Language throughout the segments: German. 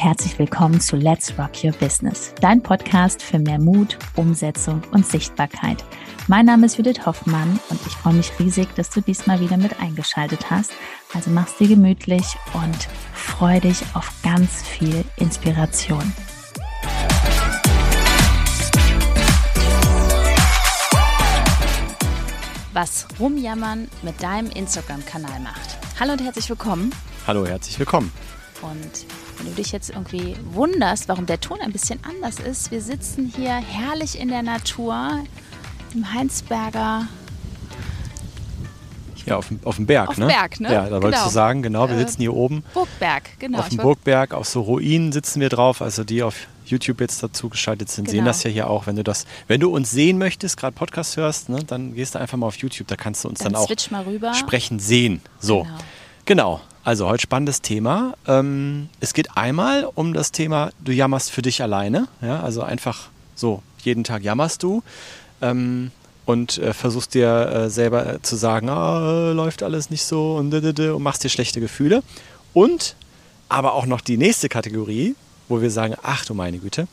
und herzlich willkommen zu Let's Rock Your Business, dein Podcast für mehr Mut, Umsetzung und Sichtbarkeit. Mein Name ist Judith Hoffmann und ich freue mich riesig, dass du diesmal wieder mit eingeschaltet hast. Also mach's dir gemütlich und freu dich auf ganz viel Inspiration. Was Rumjammern mit deinem Instagram-Kanal macht. Hallo und herzlich willkommen. Hallo, herzlich willkommen. Und wenn du dich jetzt irgendwie wunderst, warum der Ton ein bisschen anders ist, wir sitzen hier herrlich in der Natur, im Heinsberger. Ja, auf, auf dem Berg, auf ne? Berg, ne? Ja, da wolltest Genau. du sagen, genau, wir Äh, sitzen hier oben. Burgberg, genau. auf dem Burgberg, auf so Ruinen sitzen wir drauf. Also die auf YouTube jetzt dazu geschaltet sind, sehen Genau. das ja hier auch. Wenn du das, wenn du uns sehen möchtest, gerade Podcast hörst, ne, dann gehst du einfach mal auf YouTube, da kannst du uns Dann dann, auch sprechen sehen. So. Genau. Genau. Also heute spannendes Thema. Ähm, es geht einmal um das Thema, du jammerst für dich alleine. Ja, also einfach so, jeden Tag jammerst du. Ähm, und äh, versuchst dir äh, selber zu sagen, ah, äh, läuft alles nicht so und, und machst dir schlechte Gefühle. Und aber auch noch die nächste Kategorie, wo wir sagen, ach du meine Güte,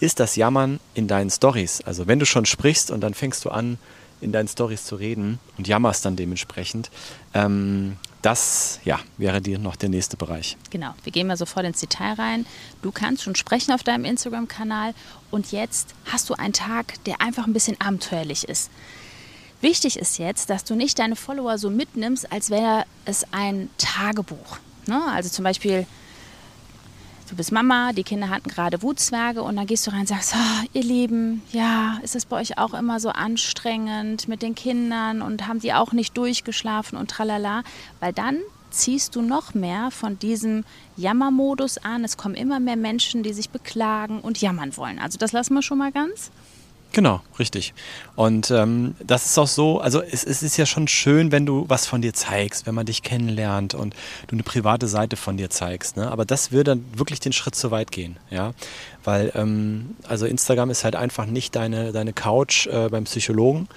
ist das Jammern in deinen Stories. Also wenn du schon sprichst und dann fängst du an, in deinen Stories zu reden und jammerst dann dementsprechend, ähm, das ja, wäre dir noch der nächste Bereich. Genau, wir gehen mal sofort ins Detail rein. Du kannst schon sprechen auf deinem Instagram-Kanal und jetzt hast du einen Tag, der einfach ein bisschen abenteuerlich ist. Wichtig ist jetzt, dass du nicht deine Follower so mitnimmst, als wäre es ein Tagebuch. Ne? Also zum Beispiel, du bist Mama, die Kinder hatten gerade Wutzwerge und dann gehst du rein und sagst, oh, ihr Lieben, ja, ist es bei euch auch immer so anstrengend mit den Kindern und haben die auch nicht durchgeschlafen und tralala, weil dann ziehst du noch mehr von diesem Jammermodus an. Es kommen immer mehr Menschen, die sich beklagen und jammern wollen. Also das lassen wir schon mal ganz. Genau, richtig. Und ähm, das ist auch so, also es, es ist ja schon schön, wenn du was von dir zeigst, wenn man dich kennenlernt und du eine private Seite von dir zeigst. Ne? Aber das würde dann wirklich den Schritt zu weit gehen, ja. Weil, ähm, also Instagram ist halt einfach nicht deine, deine Couch äh, beim Psychologen.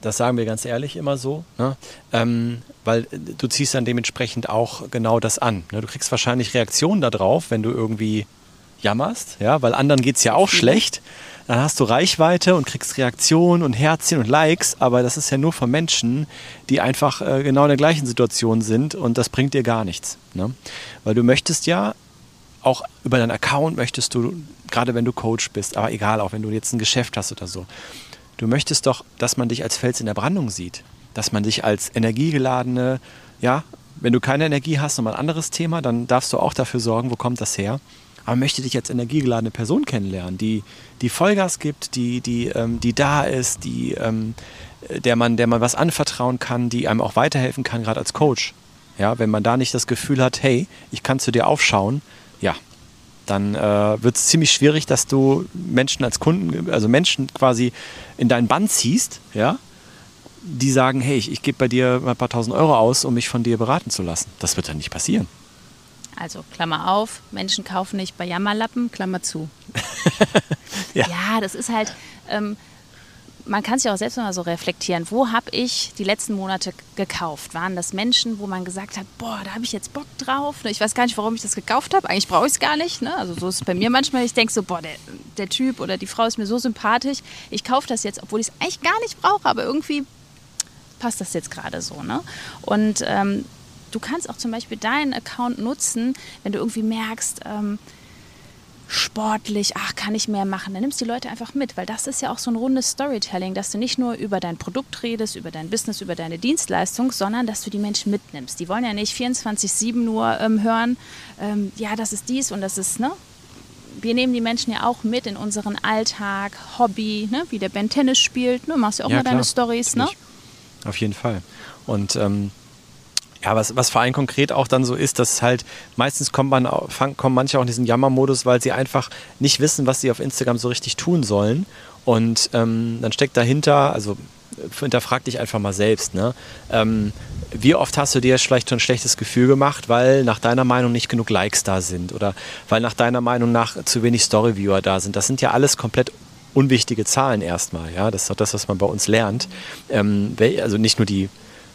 Das sagen wir ganz ehrlich immer so, ne? ähm, weil du ziehst dann dementsprechend auch genau das an. Ne? Du kriegst wahrscheinlich Reaktionen darauf, wenn du irgendwie jammerst, ja, weil anderen geht es ja auch schlecht. Dann hast du Reichweite und kriegst Reaktionen und Herzchen und Likes, aber das ist ja nur von Menschen, die einfach äh, genau in der gleichen Situation sind und das bringt dir gar nichts. Ne? Weil du möchtest ja auch über deinen Account möchtest du, gerade wenn du Coach bist, aber egal, auch wenn du jetzt ein Geschäft hast oder so, du möchtest doch, dass man dich als Fels in der Brandung sieht, dass man dich als energiegeladene, ja, wenn du keine Energie hast, nochmal ein anderes Thema, dann darfst du auch dafür sorgen, wo kommt das her. Aber möchte dich als energiegeladene Person kennenlernen, die, die Vollgas gibt, die, die, ähm, die da ist, die, ähm, der, man, der man was anvertrauen kann, die einem auch weiterhelfen kann, gerade als Coach. Ja, wenn man da nicht das Gefühl hat, hey, ich kann zu dir aufschauen, ja, dann äh, wird es ziemlich schwierig, dass du Menschen als Kunden, also Menschen quasi in deinen Bann ziehst, ja, die sagen, hey, ich, ich gebe bei dir mal ein paar tausend Euro aus, um mich von dir beraten zu lassen. Das wird dann nicht passieren. Also Klammer auf, Menschen kaufen nicht bei Jammerlappen, Klammer zu. Ja. ja. das ist halt, ähm, man kann sich auch selbst mal so reflektieren. Wo habe ich die letzten Monate gekauft? Waren das Menschen, wo man gesagt hat, boah, da habe ich jetzt Bock drauf? Ich weiß gar nicht, warum ich das gekauft habe. Eigentlich brauche ich es gar nicht. Ne? Also so ist es bei mir manchmal. Ich denke so, boah, der, der Typ oder die Frau ist mir so sympathisch. Ich kaufe das jetzt, obwohl ich es eigentlich gar nicht brauche, aber irgendwie passt das jetzt gerade so. Ne? Und ähm, du kannst auch zum Beispiel deinen Account nutzen, wenn du irgendwie merkst, ähm, sportlich, ach, kann ich mehr machen, dann nimmst die Leute einfach mit, weil das ist ja auch so ein rundes Storytelling, dass du nicht nur über dein Produkt redest, über dein Business, über deine Dienstleistung, sondern dass du die Menschen mitnimmst. Die wollen ja nicht 24-7 nur ähm, hören, ähm, ja, das ist dies und das ist, ne? Wir nehmen die Menschen ja auch mit in unseren Alltag, Hobby, ne? wie der Ben Tennis spielt, ne? machst ja auch Ja, mal deine klar, Stories, ne? Auf jeden Fall. Und ähm, ja, was, was für einen konkret auch dann so ist, dass halt meistens kommt man, fang, kommen manche auch in diesen Jammermodus, weil sie einfach nicht wissen, was sie auf Instagram so richtig tun sollen. Und ähm, dann steckt dahinter, also äh, hinterfrag dich einfach mal selbst, ne? Ähm, wie oft hast du dir vielleicht schon ein schlechtes Gefühl gemacht, weil nach deiner Meinung nicht genug Likes da sind oder weil nach deiner Meinung nach zu wenig Storyviewer da sind? Das sind ja alles komplett unwichtige Zahlen erstmal, ja. Das ist doch das, was man bei uns lernt. Ähm, also nicht nur die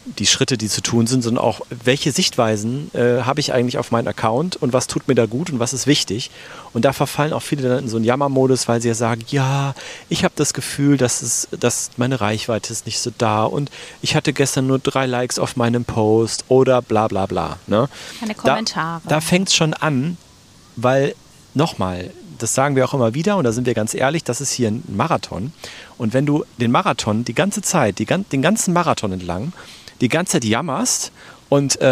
die Schritte, die zu tun sind, sondern auch, welche Sichtweisen äh, habe ich eigentlich auf meinen Account und was tut mir da gut und was ist wichtig. Und da verfallen auch viele dann in so einen Jammermodus, weil sie ja sagen, ja, ich habe das Gefühl, dass, es, dass meine Reichweite ist nicht so da und ich hatte gestern nur drei Likes auf meinem Post oder bla bla bla. Ne? Keine Kommentare. Da, da fängt es schon an, weil nochmal, das sagen wir auch immer wieder und da sind wir ganz ehrlich, das ist hier ein Marathon. Und wenn du den Marathon die ganze Zeit, die, den ganzen Marathon entlang, die ganze Zeit jammerst und äh,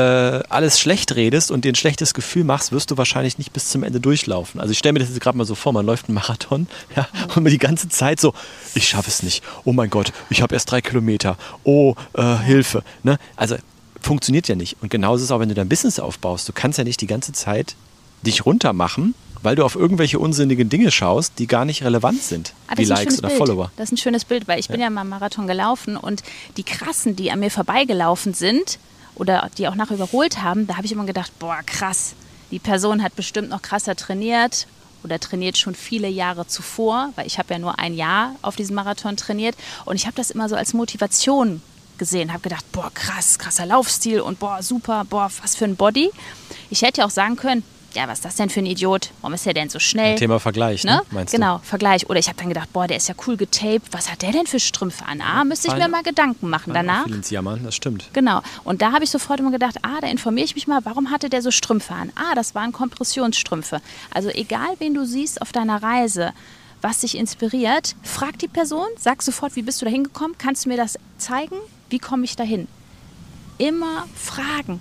alles schlecht redest und dir ein schlechtes Gefühl machst, wirst du wahrscheinlich nicht bis zum Ende durchlaufen. Also ich stelle mir das jetzt gerade mal so vor, man läuft einen Marathon ja, und die ganze Zeit so, ich schaffe es nicht, oh mein Gott, ich habe erst drei Kilometer, oh, äh, Hilfe. Ne? Also funktioniert ja nicht. Und genauso ist es auch, wenn du dein Business aufbaust. Du kannst ja nicht die ganze Zeit dich runtermachen weil du auf irgendwelche unsinnigen Dinge schaust, die gar nicht relevant sind, ah, wie Likes oder Bild. Follower. Das ist ein schönes Bild, weil ich ja. bin ja mal Marathon gelaufen und die krassen, die an mir vorbeigelaufen sind oder die auch nachher überholt haben, da habe ich immer gedacht, boah, krass, die Person hat bestimmt noch krasser trainiert oder trainiert schon viele Jahre zuvor, weil ich habe ja nur ein Jahr auf diesem Marathon trainiert und ich habe das immer so als Motivation gesehen, habe gedacht, boah, krass, krasser Laufstil und boah, super, boah, was für ein Body. Ich hätte ja auch sagen können, ja, was ist das denn für ein Idiot? Warum ist der denn so schnell? Thema Vergleich, ne? ne? Meinst genau, du? Vergleich. Oder ich habe dann gedacht, boah, der ist ja cool getaped. Was hat der denn für Strümpfe an? Ah, müsste ich mir mal Gedanken machen danach. Viel ins Jammern, das stimmt. Genau. Und da habe ich sofort immer gedacht, ah, da informiere ich mich mal, warum hatte der so Strümpfe an? Ah, das waren Kompressionsstrümpfe. Also egal, wen du siehst auf deiner Reise, was dich inspiriert, frag die Person, sag sofort, wie bist du da hingekommen? Kannst du mir das zeigen? Wie komme ich dahin? Immer fragen.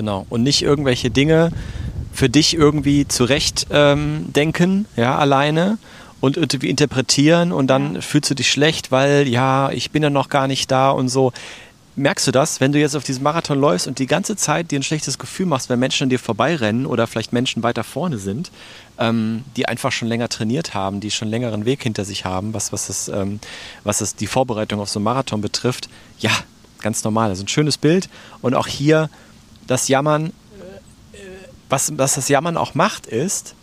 Genau. Und nicht irgendwelche Dinge für dich irgendwie zurecht ähm, denken, ja, alleine und irgendwie interpretieren und dann ja. fühlst du dich schlecht, weil ja, ich bin ja noch gar nicht da und so. Merkst du das, wenn du jetzt auf diesem Marathon läufst und die ganze Zeit dir ein schlechtes Gefühl machst, wenn Menschen an dir vorbeirennen oder vielleicht Menschen weiter vorne sind, ähm, die einfach schon länger trainiert haben, die schon längeren Weg hinter sich haben, was, was, das, ähm, was das die Vorbereitung auf so einen Marathon betrifft? Ja, ganz normal. Also ein schönes Bild und auch hier das Jammern, was, was das Jammern auch macht, ist,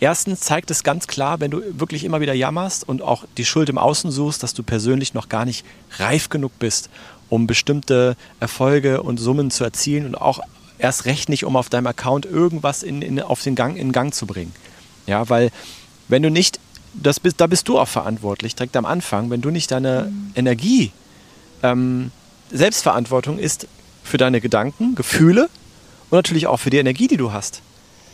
erstens zeigt es ganz klar, wenn du wirklich immer wieder jammerst und auch die Schuld im Außen suchst, dass du persönlich noch gar nicht reif genug bist, um bestimmte Erfolge und Summen zu erzielen und auch erst recht nicht, um auf deinem Account irgendwas in, in, auf den Gang, in Gang zu bringen. Ja, weil wenn du nicht, das bist, da bist du auch verantwortlich, direkt am Anfang, wenn du nicht deine mhm. Energie, ähm, Selbstverantwortung ist, für deine Gedanken, Gefühle und natürlich auch für die Energie, die du hast.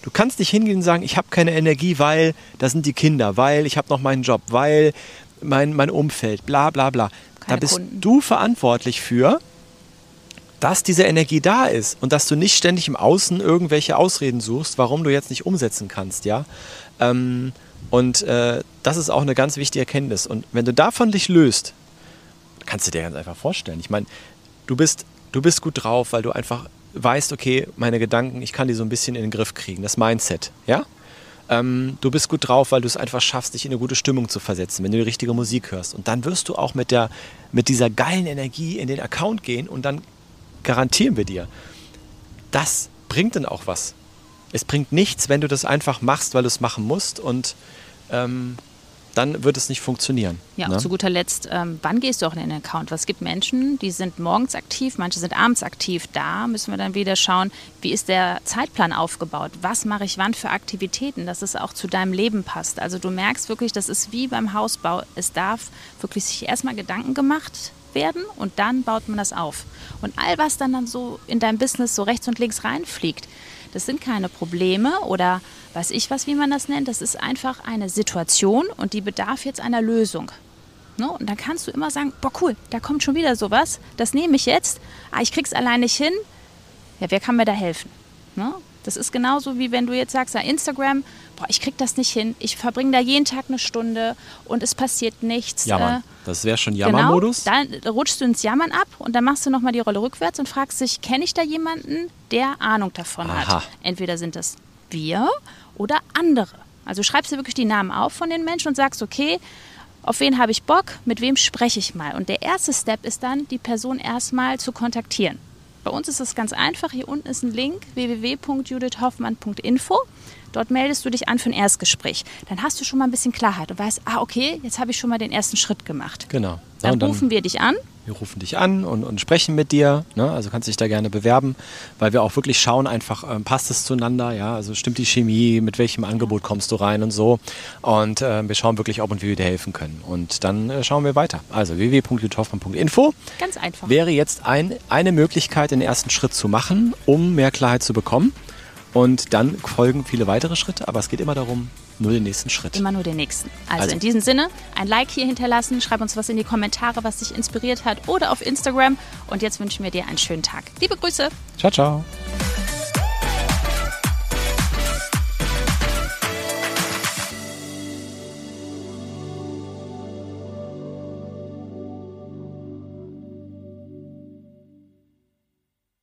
Du kannst nicht hingehen und sagen, ich habe keine Energie, weil da sind die Kinder, weil ich habe noch meinen Job, weil mein, mein Umfeld, bla bla bla. Keine da bist Kunden. du verantwortlich für, dass diese Energie da ist und dass du nicht ständig im Außen irgendwelche Ausreden suchst, warum du jetzt nicht umsetzen kannst, ja. Ähm, und äh, das ist auch eine ganz wichtige Erkenntnis. Und wenn du davon dich löst, kannst du dir ganz einfach vorstellen. Ich meine, du bist du bist gut drauf, weil du einfach weißt, okay, meine Gedanken, ich kann die so ein bisschen in den Griff kriegen, das Mindset, ja? Ähm, du bist gut drauf, weil du es einfach schaffst, dich in eine gute Stimmung zu versetzen, wenn du die richtige Musik hörst. Und dann wirst du auch mit, der, mit dieser geilen Energie in den Account gehen und dann garantieren wir dir, das bringt dann auch was. Es bringt nichts, wenn du das einfach machst, weil du es machen musst und ähm, dann wird es nicht funktionieren. Ja, ne? und zu guter Letzt, ähm, wann gehst du auch in den Account? Was gibt Menschen, die sind morgens aktiv, manche sind abends aktiv. Da müssen wir dann wieder schauen, wie ist der Zeitplan aufgebaut? Was mache ich wann für Aktivitäten, dass es auch zu deinem Leben passt? Also du merkst wirklich, das ist wie beim Hausbau. Es darf wirklich sich erstmal Gedanken gemacht werden und dann baut man das auf. Und all was dann, dann so in dein Business so rechts und links reinfliegt, das sind keine Probleme oder weiß ich was, wie man das nennt. Das ist einfach eine Situation und die bedarf jetzt einer Lösung. Ne? Und dann kannst du immer sagen, boah cool, da kommt schon wieder sowas, das nehme ich jetzt. Ah, ich krieg's allein nicht hin. Ja, wer kann mir da helfen? Ne? Das ist genauso wie wenn du jetzt sagst, ja, Instagram, boah, ich krieg das nicht hin. Ich verbringe da jeden Tag eine Stunde und es passiert nichts. Jammern. Äh, das wäre schon Jammermodus. Genau, dann rutschst du ins Jammern ab und dann machst du nochmal die Rolle rückwärts und fragst dich, kenne ich da jemanden, der Ahnung davon Aha. hat? Entweder sind das wir oder andere. Also schreibst du wirklich die Namen auf von den Menschen und sagst, okay, auf wen habe ich Bock, mit wem spreche ich mal. Und der erste Step ist dann, die Person erstmal zu kontaktieren. Bei uns ist es ganz einfach. Hier unten ist ein Link www.judithhoffmann.info. Dort meldest du dich an für ein Erstgespräch. Dann hast du schon mal ein bisschen Klarheit und weißt, ah, okay, jetzt habe ich schon mal den ersten Schritt gemacht. Genau. Dann, dann- rufen wir dich an. Wir rufen dich an und, und sprechen mit dir. Ne? Also kannst dich da gerne bewerben, weil wir auch wirklich schauen, einfach ähm, passt es zueinander, ja, also stimmt die Chemie, mit welchem Angebot kommst du rein und so. Und ähm, wir schauen wirklich, ob und wie wir dir helfen können. Und dann äh, schauen wir weiter. Also www.juthoffmann.info Ganz einfach. wäre jetzt ein, eine Möglichkeit, den ersten Schritt zu machen, um mehr Klarheit zu bekommen. Und dann folgen viele weitere Schritte, aber es geht immer darum, nur den nächsten Schritt. Immer nur den nächsten. Also, Also- in diesem Sinne, ein Like hier hinterlassen, schreib uns was in die Kommentare, was dich inspiriert hat oder auf Instagram. Und jetzt wünschen wir dir einen schönen Tag. Liebe Grüße. Ciao, ciao.